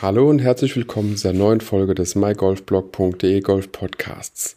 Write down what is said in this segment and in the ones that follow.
Hallo und herzlich willkommen zu der neuen Folge des mygolfblog.de Golf Podcasts.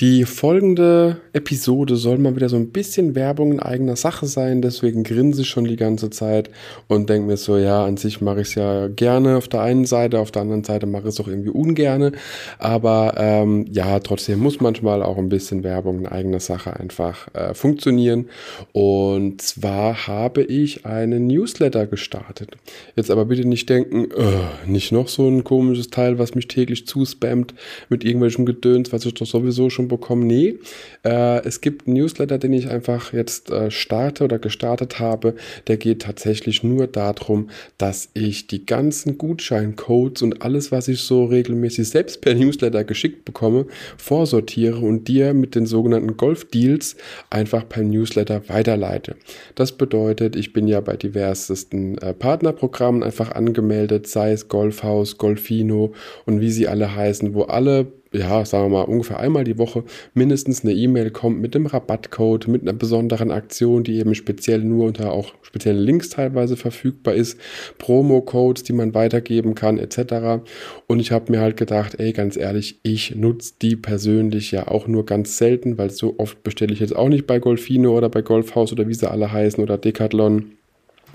Die folgende Episode soll mal wieder so ein bisschen Werbung in eigener Sache sein, deswegen grinse ich schon die ganze Zeit und denke mir so, ja, an sich mache ich es ja gerne auf der einen Seite, auf der anderen Seite mache ich es auch irgendwie ungerne, aber ähm, ja, trotzdem muss manchmal auch ein bisschen Werbung in eigener Sache einfach äh, funktionieren und zwar habe ich einen Newsletter gestartet. Jetzt aber bitte nicht denken, äh, nicht noch so ein komisches Teil, was mich täglich zuspammt mit irgendwelchem Gedöns, was ich doch sowieso schon bekomme. Nee, äh, es gibt einen Newsletter, den ich einfach jetzt äh, starte oder gestartet habe. Der geht tatsächlich nur darum, dass ich die ganzen Gutscheincodes und alles, was ich so regelmäßig selbst per Newsletter geschickt bekomme, vorsortiere und dir mit den sogenannten Golf-Deals einfach per Newsletter weiterleite. Das bedeutet, ich bin ja bei diversesten äh, Partnerprogrammen einfach angemeldet, sei es Golf Golfhaus, Golfino und wie sie alle heißen, wo alle ja, sagen wir mal, ungefähr einmal die Woche mindestens eine E-Mail kommt mit dem Rabattcode, mit einer besonderen Aktion, die eben speziell nur unter auch speziellen Links teilweise verfügbar ist, Promo-Codes, die man weitergeben kann, etc. Und ich habe mir halt gedacht, ey, ganz ehrlich, ich nutze die persönlich ja auch nur ganz selten, weil so oft bestelle ich jetzt auch nicht bei Golfino oder bei Golfhaus oder wie sie alle heißen oder Decathlon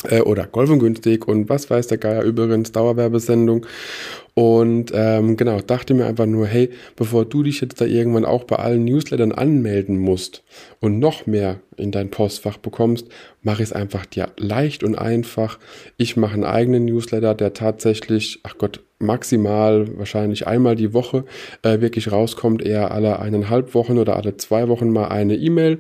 äh, oder Golf und günstig und was weiß der Geier übrigens, Dauerwerbesendung. Und ähm, genau, dachte mir einfach nur, hey, bevor du dich jetzt da irgendwann auch bei allen Newslettern anmelden musst und noch mehr in dein Postfach bekommst, mache ich es einfach dir leicht und einfach. Ich mache einen eigenen Newsletter, der tatsächlich, ach Gott, maximal wahrscheinlich einmal die Woche äh, wirklich rauskommt, eher alle eineinhalb Wochen oder alle zwei Wochen mal eine E-Mail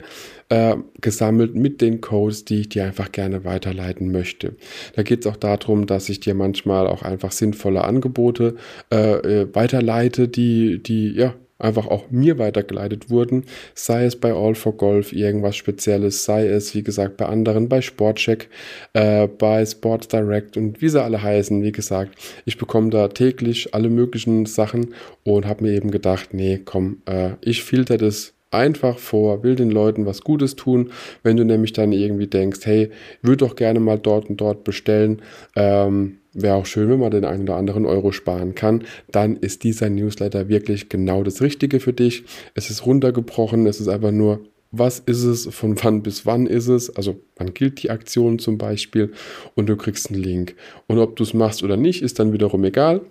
äh, gesammelt mit den Codes, die ich dir einfach gerne weiterleiten möchte. Da geht es auch darum, dass ich dir manchmal auch einfach sinnvolle Angebote äh, äh, weiterleite, die, die, ja, einfach auch mir weitergeleitet wurden, sei es bei All for Golf irgendwas Spezielles, sei es wie gesagt bei anderen, bei Sportcheck, äh, bei Sports Direct und wie sie alle heißen, wie gesagt, ich bekomme da täglich alle möglichen Sachen und habe mir eben gedacht, nee, komm, äh, ich filter das einfach vor, will den Leuten was Gutes tun. Wenn du nämlich dann irgendwie denkst, hey, würde doch gerne mal dort und dort bestellen, ähm, wäre auch schön, wenn man den einen oder anderen Euro sparen kann, dann ist dieser Newsletter wirklich genau das Richtige für dich. Es ist runtergebrochen, es ist einfach nur, was ist es, von wann bis wann ist es, also wann gilt die Aktion zum Beispiel und du kriegst einen Link. Und ob du es machst oder nicht, ist dann wiederum egal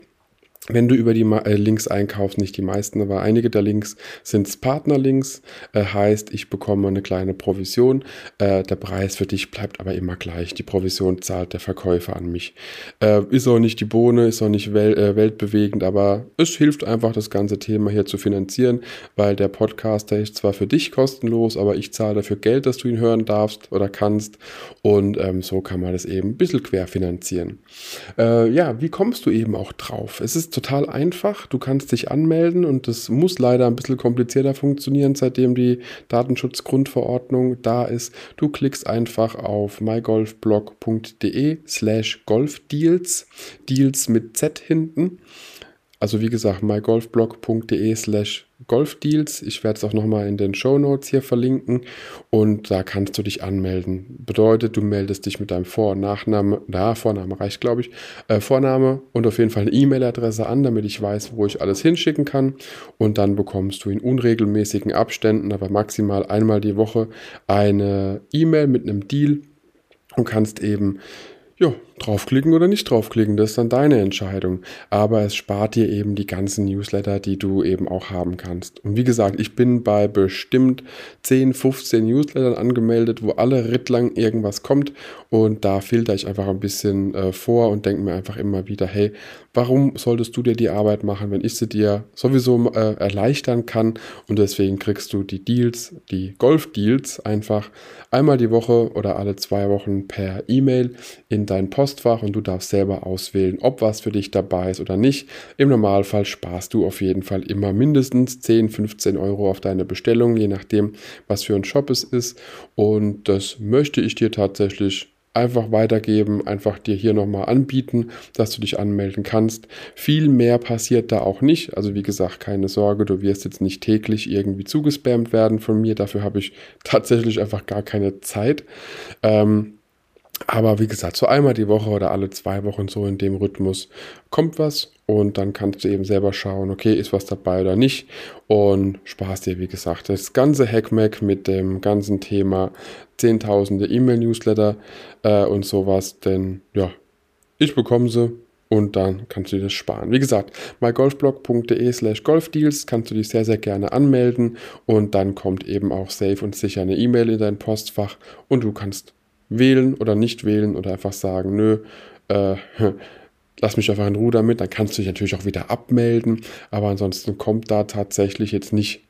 wenn du über die äh, Links einkaufst, nicht die meisten, aber einige der Links sind Partnerlinks, äh, heißt, ich bekomme eine kleine Provision. Äh, der Preis für dich bleibt aber immer gleich. Die Provision zahlt der Verkäufer an mich. Äh, ist auch nicht die Bohne, ist auch nicht wel äh, weltbewegend, aber es hilft einfach, das ganze Thema hier zu finanzieren, weil der Podcast, der ist zwar für dich kostenlos, aber ich zahle dafür Geld, dass du ihn hören darfst oder kannst. Und ähm, so kann man das eben ein bisschen querfinanzieren. Äh, ja, wie kommst du eben auch drauf? Es ist total einfach. Du kannst dich anmelden und das muss leider ein bisschen komplizierter funktionieren, seitdem die Datenschutzgrundverordnung da ist. Du klickst einfach auf mygolfblog.de slash golfdeals, Deals mit Z hinten. Also wie gesagt, mygolfblog.de slash Golfdeals. Ich werde es auch nochmal in den Show Notes hier verlinken und da kannst du dich anmelden. Bedeutet, du meldest dich mit deinem Vor- und Nachname, na, Vorname reicht, glaube ich, äh, Vorname und auf jeden Fall eine E-Mail-Adresse an, damit ich weiß, wo ich alles hinschicken kann. Und dann bekommst du in unregelmäßigen Abständen, aber maximal einmal die Woche, eine E-Mail mit einem Deal und kannst eben ja, draufklicken oder nicht draufklicken, das ist dann deine Entscheidung. Aber es spart dir eben die ganzen Newsletter, die du eben auch haben kannst. Und wie gesagt, ich bin bei bestimmt 10, 15 Newslettern angemeldet, wo alle rittlang irgendwas kommt. Und da filter ich einfach ein bisschen äh, vor und denke mir einfach immer wieder, hey, warum solltest du dir die Arbeit machen, wenn ich sie dir sowieso äh, erleichtern kann? Und deswegen kriegst du die Deals, die Golf-Deals einfach einmal die Woche oder alle zwei Wochen per E-Mail in dein Postfach und du darfst selber auswählen, ob was für dich dabei ist oder nicht. Im Normalfall sparst du auf jeden Fall immer mindestens 10, 15 Euro auf deine Bestellung, je nachdem, was für ein Shop es ist. Und das möchte ich dir tatsächlich einfach weitergeben, einfach dir hier nochmal anbieten, dass du dich anmelden kannst. Viel mehr passiert da auch nicht. Also wie gesagt, keine Sorge, du wirst jetzt nicht täglich irgendwie zugespammt werden von mir. Dafür habe ich tatsächlich einfach gar keine Zeit. Ähm, aber wie gesagt, so einmal die Woche oder alle zwei Wochen so in dem Rhythmus kommt was und dann kannst du eben selber schauen, okay, ist was dabei oder nicht und Spaß dir, wie gesagt, das ganze Hackmack mit dem ganzen Thema zehntausende E-Mail-Newsletter äh, und sowas, denn ja, ich bekomme sie und dann kannst du dir das sparen. Wie gesagt, mygolfblog.de slash golfdeals kannst du dich sehr, sehr gerne anmelden und dann kommt eben auch safe und sicher eine E-Mail in dein Postfach und du kannst wählen oder nicht wählen oder einfach sagen, nö, äh, lass mich einfach in Ruhe damit, dann kannst du dich natürlich auch wieder abmelden, aber ansonsten kommt da tatsächlich jetzt nicht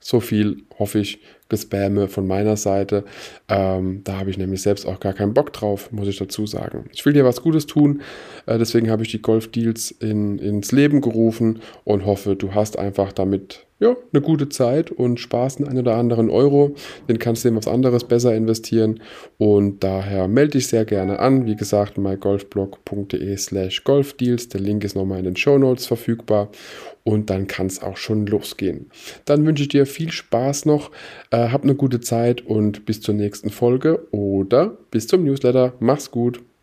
so viel, hoffe ich, Gespamme von meiner Seite. Ähm, da habe ich nämlich selbst auch gar keinen Bock drauf, muss ich dazu sagen. Ich will dir was Gutes tun, äh, deswegen habe ich die Golf-Deals in, ins Leben gerufen und hoffe, du hast einfach damit ja, eine gute Zeit und Spaß einen oder anderen Euro. Den kannst du in was anderes besser investieren und daher melde dich sehr gerne an. Wie gesagt, mygolfblog.de slash golfdeals. Der Link ist nochmal in den Show Notes verfügbar und dann kann es auch schon losgehen. Dann wünsche ich dir viel Spaß noch, äh, hab eine gute Zeit und bis zur nächsten Folge oder bis zum Newsletter. Mach's gut.